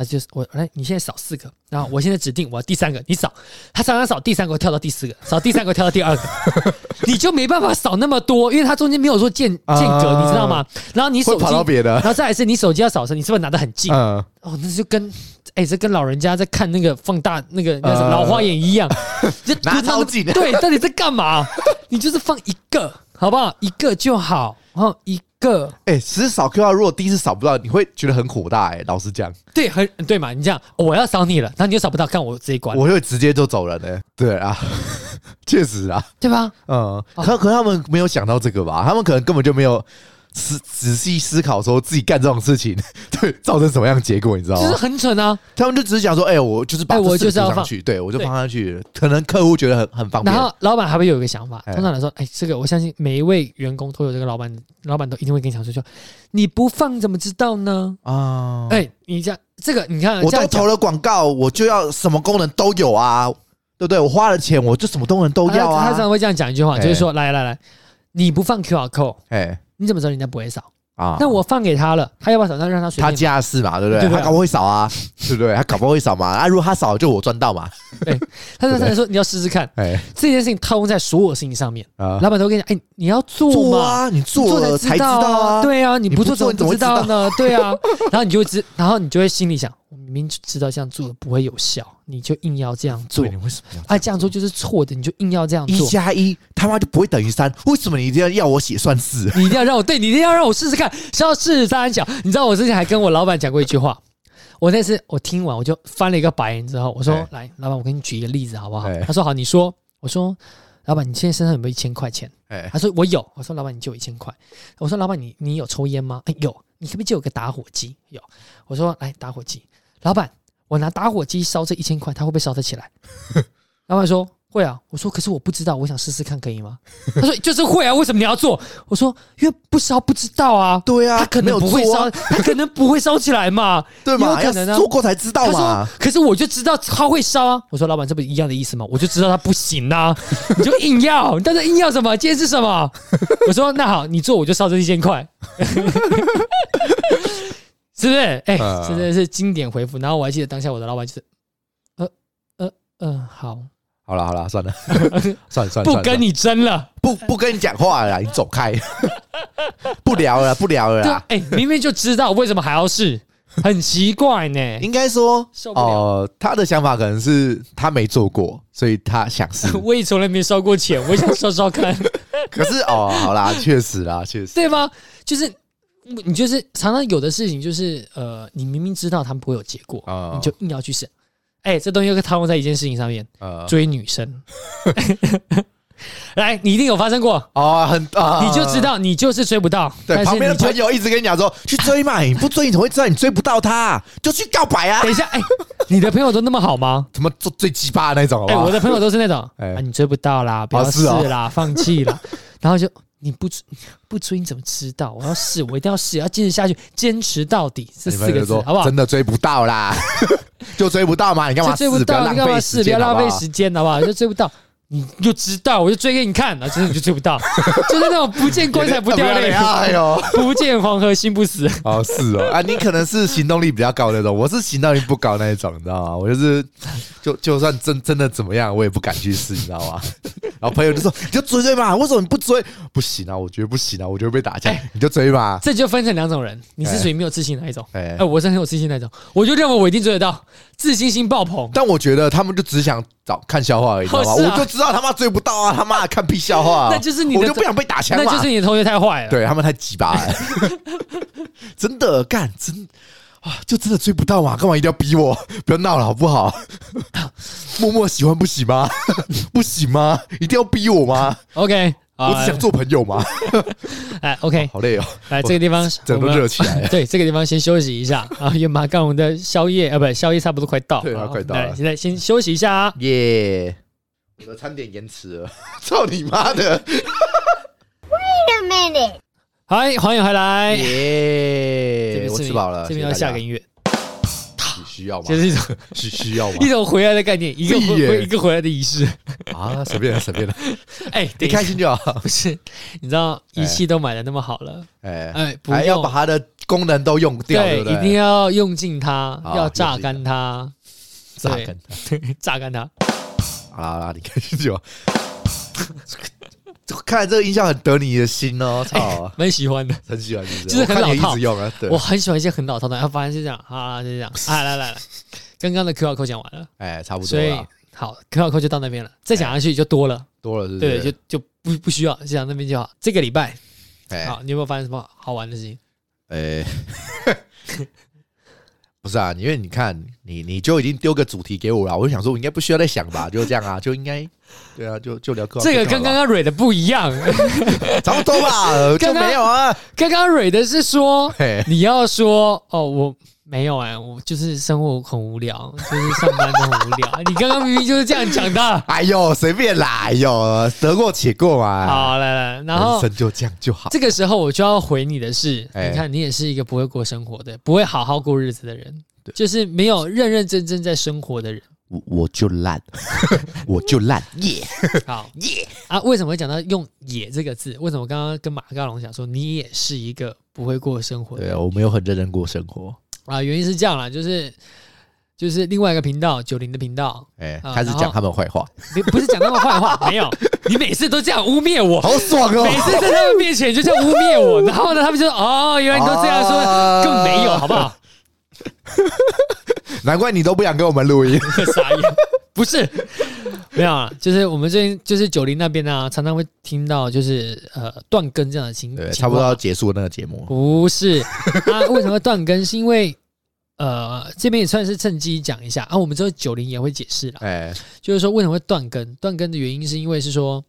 他就是我来，你现在扫四个，然后我现在指定我要第三个，你扫。他常常扫第三个，跳到第四个，扫第三个跳到第二个，你就没办法扫那么多，因为它中间没有说间间隔，你知道吗？然后你手机跑到别的，然后再来是你手机要扫的时候，你是不是拿得很近？哦，那就跟哎，这跟老人家在看那个放大那个那什么老花眼一样，就拿超近。对，到底在干嘛？你就是放一个，好不好？一个就好，然后一。个哎，其实扫 QR 如果第一次扫不到，你会觉得很火大哎。老实讲，对，很对嘛。你这样，我要扫你了，然后你又扫不到，看我这一关，我会直接就走人哎。对啊，确实啊，对吧？嗯，可可他们没有想到这个吧？他们可能根本就没有。仔仔细思考，说自己干这种事情，对，造成什么样的结果，你知道吗？就是很蠢啊！他们就只是讲说，哎，我就是把我就是要放去，对我就放上去，可能客户觉得很很方便。然后老板还会有一个想法，通常来说，哎，这个我相信每一位员工都有这个老板，老板都一定会跟你讲说，说你不放怎么知道呢？啊，哎，你这样这个你看，我都投了广告，我就要什么功能都有啊。对不对？我花了钱，我就什么功能都要啊。他常常会这样讲一句话，就是说，来来来，你不放 QR code，哎，你怎么知道人家不会扫？啊！那我放给他了，他要不要扫？那让他随便。他家事嘛，对不对？他搞不会扫啊，对不对？他搞不会扫嘛？啊，如果他扫，就我赚到嘛。对，他常常说你要试试看。哎，这件事情套用在所有事情上面啊。老板都跟你讲，哎，你要做啊，你做了才知道啊。对啊，你不做怎么知道呢？对啊，然后你就知，然后你就会心里想。明明知道这样做不会有效，你就硬要这样做。你为什么要？啊，这样做就是错的，你就硬要这样做。一加一他妈就不会等于三，为什么你一定要要我写算式？你一定要让我对，你一定要让我试试看，是要试三角。你知道我之前还跟我老板讲过一句话，我那次我听完我就翻了一个白眼之后，我说：“欸、来，老板，我给你举一个例子好不好？”欸、他说：“好，你说。”我说：“老板，你现在身上有没有一千块钱？”欸、他说：“我有。”我说：“老板，你就有一千块。”我说：“老板，你你有抽烟吗？”哎、欸，有。你可不可以借我个打火机？有。我说：“来，打火机。”老板。我拿打火机烧这一千块，它会不会烧得起来？老板说会啊。我说可是我不知道，我想试试看，可以吗？他说就是会啊。为什么你要做？我说因为不烧不知道啊。对啊，他可能不会烧，他可能不会烧起来嘛。对嘛？有可能啊，做过才知道嘛。可是我就知道他会烧啊。我说老板，这不一样的意思吗？我就知道他不行啊。你就硬要，但是硬要什么？今天是什么？我说那好，你做我就烧这一千块。是不是？哎、欸，真的是经典回复。然后我还记得当下我的老板就是，呃呃呃，好，好了好了，算了，算了算了，不跟你争了，不不跟你讲话了，你走开，不聊了不聊了。哎、欸，明明就知道为什么还要试，很奇怪呢。应该说，哦、呃，他的想法可能是他没做过，所以他想试。我也从来没烧过钱，我也想烧烧看。可是哦，好啦，确实啦，确实，对吗？就是。你就是常常有的事情，就是呃，你明明知道他们不会有结果，哦、你就硬要去审。哎、欸，这东西又套用在一件事情上面，哦、追女生。来，你一定有发生过哦，很啊，你就知道你就是追不到。对，旁边的朋友一直跟你讲说，去追嘛，你不追你怎么会知道你追不到他？就去告白啊！等一下，哎、欸，你的朋友都那么好吗？怎么做最鸡巴的那种？哎、欸，我的朋友都是那种，哎、啊，你追不到啦，不要试啦，哦、放弃啦，然后就。你不追不追你怎么知道？我要试，我一定要试，要坚持下去，坚持到底这四个字，好不好？真的追不到啦，就追不到嘛？你干嘛？追不到，你干嘛试？不要浪费时间，好不好？就追不到。你就知道，我就追给你看，然 后真的你就追不到，就是那种不见棺材不掉泪，哎呦，不见黄河心不死。哦，是哦，啊，你可能是行动力比较高那种，我是行动力不高那一种，你知道吗？我就是，就就算真真的怎么样，我也不敢去试，你知道吗？然后朋友就说，你就追追嘛，为什么你不追？不行啊，我觉得不行啊，我觉得被打架，你就追吧。这就分成两种人，你是属于没有自信的那一种，哎，我是很有自信那种，我就认为我一定追得到，自信心爆棚。但我觉得他们就只想找。看笑话而已，知道吗？我就知道他妈追不到啊！他妈看屁笑话，那就是你，我就不想被打枪，那就是你的同学太坏了，对他们太鸡巴 了，真的干真啊，就真的追不到嘛？干嘛一定要逼我？不要闹了好不好？默默喜欢不行吗？不行吗？一定要逼我吗？OK。我只想做朋友嘛，哎，OK，好累哦，来这个地方，整个热起来。对，这个地方先休息一下啊，因为马上我们的宵夜啊，不，宵夜差不多快到，对啊，快到了。现在先休息一下啊，耶！我的餐点延迟了，操你妈的！Wait a minute，嗨，欢迎回来，耶！我吃饱了，这边要下个音乐。需要吗？就是一种需需要吗？一种回来的概念，一个回一个回来的仪式啊，随便了，随便了。哎，你开心就好。不是，你知道仪器都买的那么好了，哎哎，还要把它的功能都用掉，对，一定要用尽它，要榨干它，榨干它，榨干它。好啦好啦，你开心就好。看来这个音效很得你的心哦，操，蛮喜欢的，很喜欢，就是很老套。我很喜欢一些很老套的，然后发现是这样，啊，就这样，啊，来来来，刚刚的 QR code 讲完了，哎，差不多，所以好，QR code 就到那边了，再讲下去就多了，多了，对，就就不不需要，就讲那边就好。这个礼拜，好，你有没有发现什么好玩的事情？哎。不是啊，因为你看，你你就已经丢个主题给我了，我就想说，我应该不需要再想吧，就这样啊，就应该，对啊，就就聊 个。这个跟刚刚蕊的不一样，差不多吧，就没有啊。刚刚蕊的是说，你要说哦，我。没有哎，我就是生活很无聊，就是上班都很无聊。你刚刚明明就是这样讲的。哎呦，随便啦，哎呦，得过且过嘛。好，来来，然后人生就这样就好。这个时候我就要回你的是，你看你也是一个不会过生活的，不会好好过日子的人，就是没有认认真真在生活的人。我我就烂，我就烂，耶！好耶啊！为什么会讲到用“野”这个字？为什么刚刚跟马高龙讲说你也是一个不会过生活的？对啊，我没有很认真过生活啊。原因是这样啦，就是就是另外一个频道九零的频道，哎，开始讲他们坏话。你不是讲他们坏话，没有，你每次都这样污蔑我，好爽哦！每次在他们面前就这样污蔑我，然后呢，他们就说：“哦，原来你都这样说，啊、根本没有，好不好？” 难怪你都不想跟我们录音，傻眼。不是，没有啊，就是我们最近就是九零那边呢、啊，常常会听到就是呃断更这样的情，对，差不多要结束那个节目。不是，啊，为什么会断更？是因为呃这边也算是趁机讲一下啊，我们之后九零也会解释了，哎，就是说为什么会断更？断更的原因是因为是说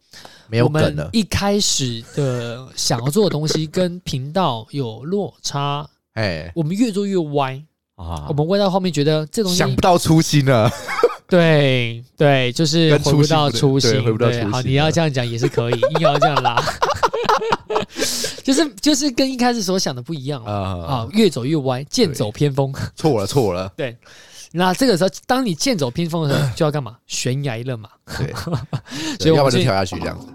没有梗了，一开始的想要做的东西跟频道有落差，哎，我们越做越歪。啊，我们歪到后面觉得这东西想不到初心了，对对，就是回不到初心，回不到初心。好，你要这样讲也是可以，硬要这样拉，就是就是跟一开始所想的不一样啊啊，越走越歪，剑走偏锋，错了错了。对，那这个时候，当你剑走偏锋的时候，就要干嘛？悬崖勒马，对，所以要不然就跳下去这样子。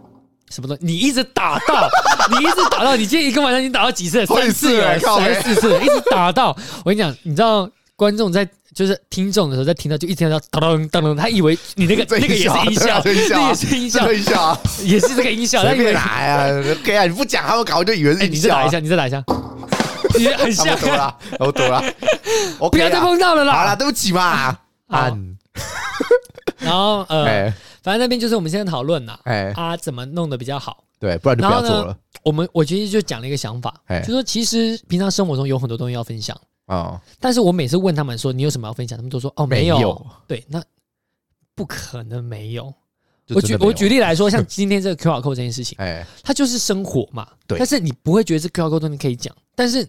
什么东西？你一直打到，你一直打到，你今天一个晚上已经打到几次了？三次了，还是四次？一直打到。我跟你讲，你知道观众在就是听众的时候，在听到就一听到当当当，他以为你那个 那个也是音效，那也是音效，音效 也是这个音效。他以为哪呀？OK 啊，你 不讲，他们搞就以为是音效。你再打一下，你再打一下，也很像。多了，我懂了。我不要再碰到了啦！好了，对不起嘛。嗯。然后呃。反正那边就是我们现在讨论呐，哎，啊，怎么弄得比较好？对，不然就不要做了。我们我其实就讲了一个想法，就说其实平常生活中有很多东西要分享啊，但是我每次问他们说你有什么要分享，他们都说哦没有。对，那不可能没有。我举我举例来说，像今天这个 QR code 这件事情，哎，它就是生活嘛。对，但是你不会觉得这 QR code 东西可以讲，但是。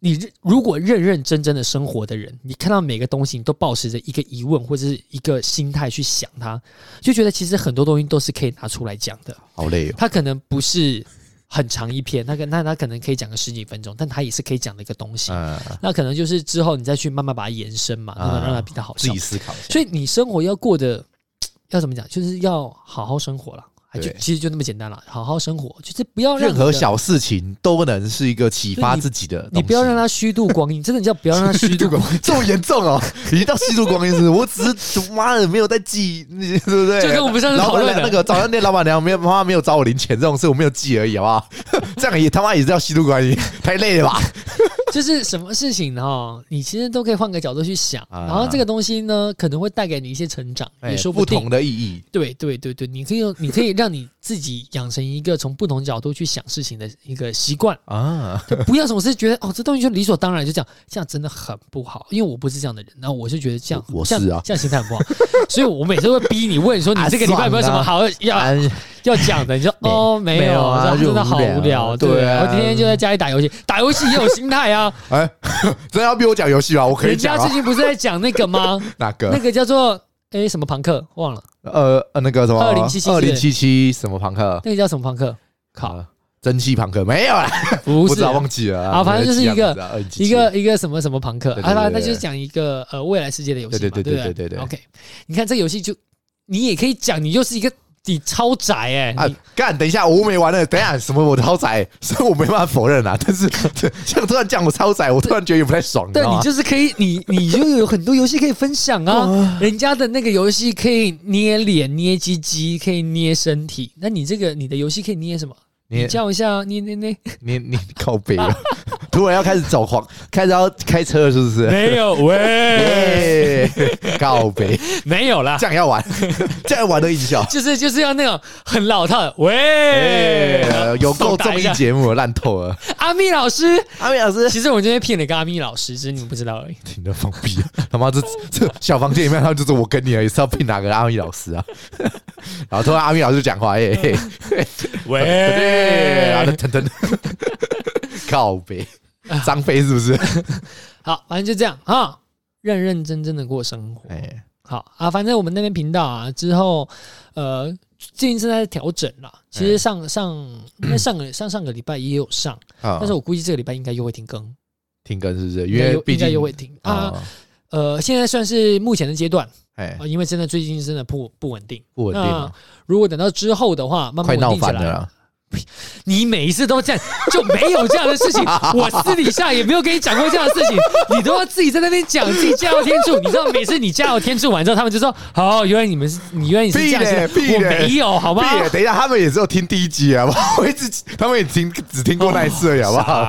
你如果认认真真的生活的人，你看到每个东西，你都抱持着一个疑问或者是一个心态去想它，就觉得其实很多东西都是可以拿出来讲的。好累哦，它可能不是很长一篇，那个那他可能可以讲个十几分钟，但他也是可以讲的一个东西。嗯，那可能就是之后你再去慢慢把它延伸嘛，让它让它比较好笑。自己思考。所以你生活要过得 要怎么讲，就是要好好生活了。就其实就那么简单了，好好生活，就是不要任何小事情都能是一个启发自己的。你不要让他虚度光阴，真的叫不要让他虚度光阴，这么严重哦，已经到虚度光阴是？我只是妈的没有在记，对不对？就跟我们上次讨论的那个早餐店老板娘没有妈妈没有找我零钱这种事，我没有记而已，好不好？这样也他妈也是叫虚度光阴，太累了吧？就是什么事情哈，你其实都可以换个角度去想，然后这个东西呢，可能会带给你一些成长，也说不定。不同的意义。对对对对，你可以用，你可以让你自己养成一个从不同角度去想事情的一个习惯啊，不要总是觉得哦，这东西就理所当然就这样，这样真的很不好。因为我不是这样的人，然后我是觉得这样，我是啊，这样心态很不好，所以我每次都会逼你问说，你这个礼拜有没有什么好要要讲的？你说 哦，没有啊，真的好无聊。对，我天天就在家里打游戏，打游戏也有心态啊。哎。真的要逼我讲游戏啊？我可以讲。人家最近不是在讲那个吗？哪个？那个叫做诶什么朋克？忘了。呃呃，那个什么？二零七七二零七七什么朋克？那个叫什么朋克？靠，蒸汽朋克没有啦，不是，忘记了。啊，反正就是一个一个一个什么什么朋克啊，那那就是讲一个呃未来世界的游戏嘛，对对对对对。OK，你看这个游戏就你也可以讲，你就是一个。你超宅哎！啊，干！等一下，我没完了。等一下，什么我超宅？所以我没办法否认啊。但是，像突然讲我超宅，我突然觉得也不太爽。对，你就是可以，你你就有很多游戏可以分享啊。人家的那个游戏可以捏脸、捏鸡鸡，可以捏身体。那你这个，你的游戏可以捏什么？你叫一下，捏捏捏捏捏靠背了。突然要开始走黄，开始要开车了，是不是？没有喂，告别没有啦。这样要玩，这样玩的音效，就是就是要那种很老套的喂，有够综艺节目烂透了。阿咪老师，阿咪老师，其实我今天骗了一个阿咪老师，只是你们不知道而已。听得放屁，他妈这这小房间里面，他就是我跟你而已，是要骗哪个阿咪老师啊？然后突然阿咪老师就讲话，哎，喂，然后腾腾靠北。张飞是不是？好，反正就这样啊，认认真真的过生活。哎，好啊，反正我们那边频道啊，之后呃，最近正在调整啦。其实上上因为上个上 上个礼拜也有上，但是我估计这个礼拜应该又会停更。停更是不是？因为应该又会停啊。呃，现在算是目前的阶段哎，因为真的最近真的不不稳定，不稳定。如果等到之后的话，慢慢稳定起来。你每一次都这样，就没有这样的事情。我私底下也没有跟你讲过这样的事情，你都要自己在那边讲自己加油天助。你知道，每次你加油天助完之后，他们就说：“哦，原来你们是，你原来你是这样的。”我没有，好吗？等一下，他们也只有听第一集啊，我一直他们也听只听过那一次而已，好不好？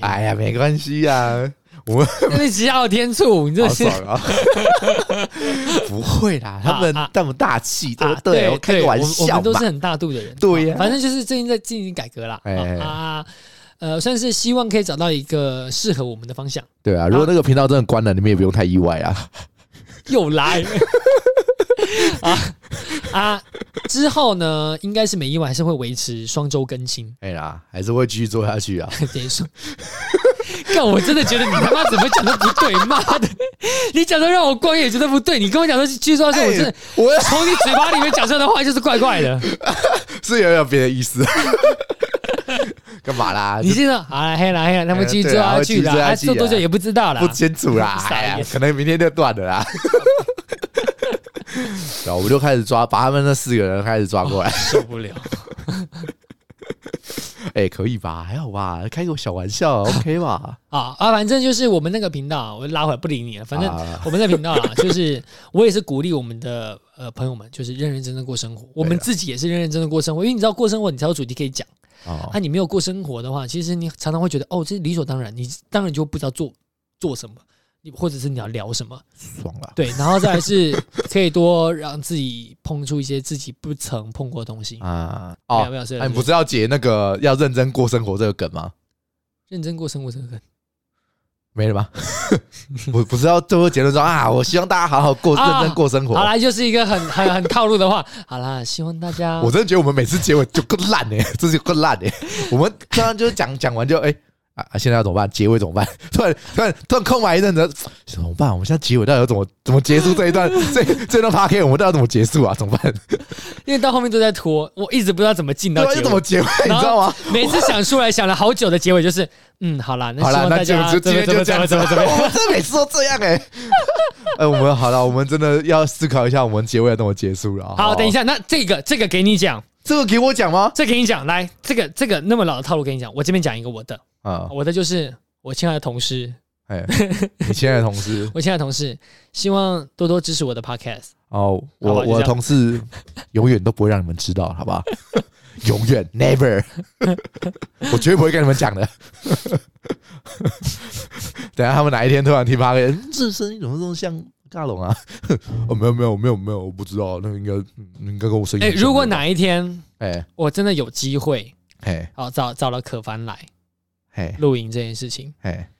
哎呀，没关系呀。我因为加油添醋，你这是 不会啦，他们那么大气，对不对？我开个玩笑，我们都是很大度的人，对呀。反正就是最近在进行改革啦，啊，呃，算是希望可以找到一个适合我们的方向。对啊，如果那个频道真的关了，你们也不用太意外啊。又来 啊啊！之后呢，应该是没意外，还是会维持双周更新。哎呀，还是会继续做下去啊。等于说。看，我真的觉得你他妈怎么讲都不对，妈的！你讲的让我光也觉得不对。你跟我讲说继续说下去，我真的，我从你嘴巴里面讲出来的话就是怪怪的，是有有别的意思。干嘛啦？你现在好了，黑了黑了，他们继续做下去了，做多久也不知道啦，不清楚啦。可能明天就断了啦。然后我们就开始抓，把他们那四个人开始抓过来，受不了。哎、欸，可以吧？还好吧？开个小玩笑，OK 吧？啊啊，反正就是我们那个频道，我拉回来不理你了。反正我们那频道啊，就是我也是鼓励我们的呃朋友们，就是认认真真过生活。我们自己也是认认真真过生活，因为你知道过生活，你才有主题可以讲。啊，那你没有过生活的话，其实你常常会觉得哦，这是理所当然，你当然就不知道做做什么。或者是你要聊什么，爽了。对，然后再来是可以多让自己碰出一些自己不曾碰过的东西啊。哦，没有，没有，你不是要解那个要认真过生活这个梗吗？认真过生活这个梗没了吗？不，不是要最后结论说啊，我希望大家好好过，认真过生活。好啦，就是一个很很很套路的话。好啦，希望大家。我真的觉得我们每次结尾就更烂哎，这是更烂哎。我们刚刚就是讲讲完就哎。啊！现在要怎么办？结尾怎么办？突然突然突然空白一阵子，怎么办？我们现在结尾到底要怎么怎么结束这一段？这这段 PK 我们到底要怎么结束啊？怎么办？因为到后面都在拖，我一直不知道怎么进到结尾。怎么结尾？你知道吗？每次想出来想了好久的结尾就是，嗯，好啦，那希望大家就今天就这样，怎么怎么？我们这每次都这样哎。哎，我们好了，我们真的要思考一下，我们结尾要怎么结束了。好，等一下，那这个这个给你讲，这个给我讲吗？这给你讲，来，这个这个那么老的套路给你讲，我这边讲一个我的啊，我的就是。我亲爱的同事，哎，你亲爱的同事，我亲爱的同事，希望多多支持我的 podcast。哦，我我的同事 永远都不会让你们知道，好不好？永远，never，我绝对不会跟你们讲的。等下他们哪一天突然听 podcast，这声音怎么这么像大龙啊？哦，没有没有没有没有，我不知道，那个应该应该跟我声音。哎，如果哪一天，哎，我真的有机会，哎，好找找了可凡来。录影这件事情，哎，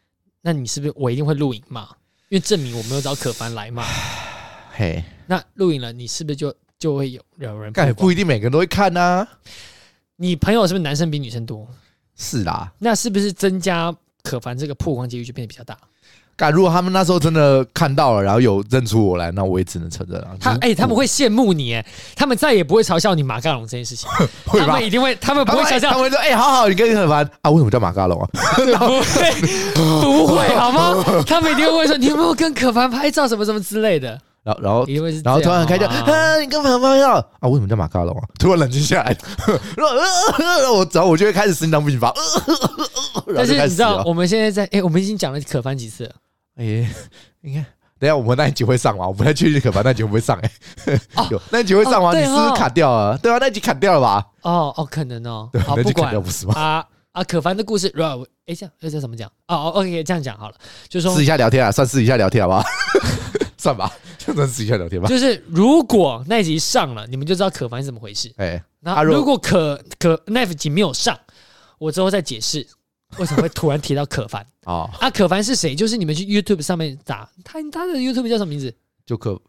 那你是不是我一定会录影嘛？因为证明我没有找可凡来嘛。嘿，那录影了，你是不是就就会有有人？但不一定每个人都会看呐。你朋友是不是男生比女生多？是啦，那是不是增加可凡这个曝光几率就变得比较大？如果他们那时候真的看到了，然后有认出我来，那我也只能承认了。他哎，他们会羡慕你，哎，他们再也不会嘲笑你马嘎龙这件事情。他们一定会，他们不会嘲笑，他们会说：“哎，好好，你跟你很烦啊？为什么叫马嘎龙啊？” 不会，不会，好吗？他们一定会说：“你有没有跟可凡拍照，什么什么之类的？”然后，然后，然后突然开叫：“啊，你跟可凡拍照啊？为什么叫马嘎龙啊？”突然冷静下来，然后我，然后我就会开始心脏病发。但是你知道，我们现在在哎，我们已经讲了可凡几次了。哎，应该等下我们那一集会上吗？我不太确定可凡那集会不会上？哎，有那一集会上吗？你是不是砍掉了？对啊，那集砍掉了吧？哦哦，可能哦。对好，不管不是吗？啊啊，可凡的故事，哎，这样要这怎么讲？哦哦，OK，这样讲好了，就是说试一下聊天啊，算试一下聊天好不好？算吧，就算试一下聊天吧。就是如果那集上了，你们就知道可凡是怎么回事。哎，那如果可可那集没有上，我之后再解释。为什么会突然提到可凡啊？啊，可凡是谁？就是你们去 YouTube 上面打他，他的 YouTube 叫什么名字？就可，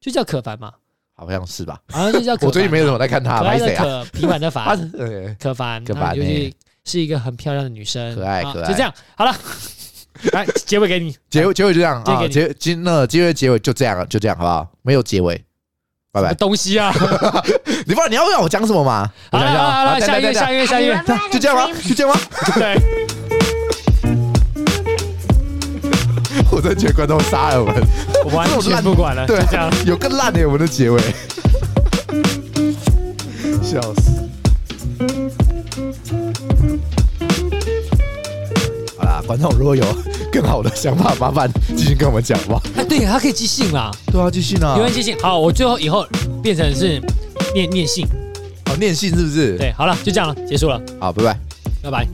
就叫可凡嘛？好像是吧？好像就叫可。我最近没有怎么在看他。可爱的可，平凡的凡，可凡，可凡，就是是一个很漂亮的女生，可爱可爱。就这样，好了，来结尾给你，结尾结尾就这样啊，结今那结尾结尾就这样了，就这样好不好？没有结尾，拜拜。东西啊，你不知道你要让我讲什么吗？好了好了，下一个下一个下一个，就这样吗？就这样吗？对。我真觉得观众杀了我们，我完全不管了。对，这样有更烂的我们的结尾，笑死。好啦，观众如果有更好的想法，麻烦继续跟我们讲吧。哎，对，他可以寄信啦。对啊，寄信啊，有人寄信。好，我最后以后变成是念念信。好，念信是不是？对，好了，就这样了，结束了。好，拜拜，拜拜。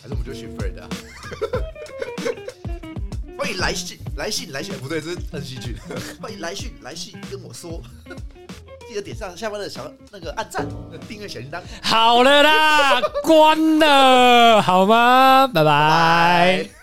还是我们就选 Fred 啊？欢迎来信，来信，来信，不对，这是恩熙俊。欢迎来信，来信跟我说，记得点上下方的小那个按赞、订阅小铃铛。好了啦，关了，好吗？拜拜。拜拜。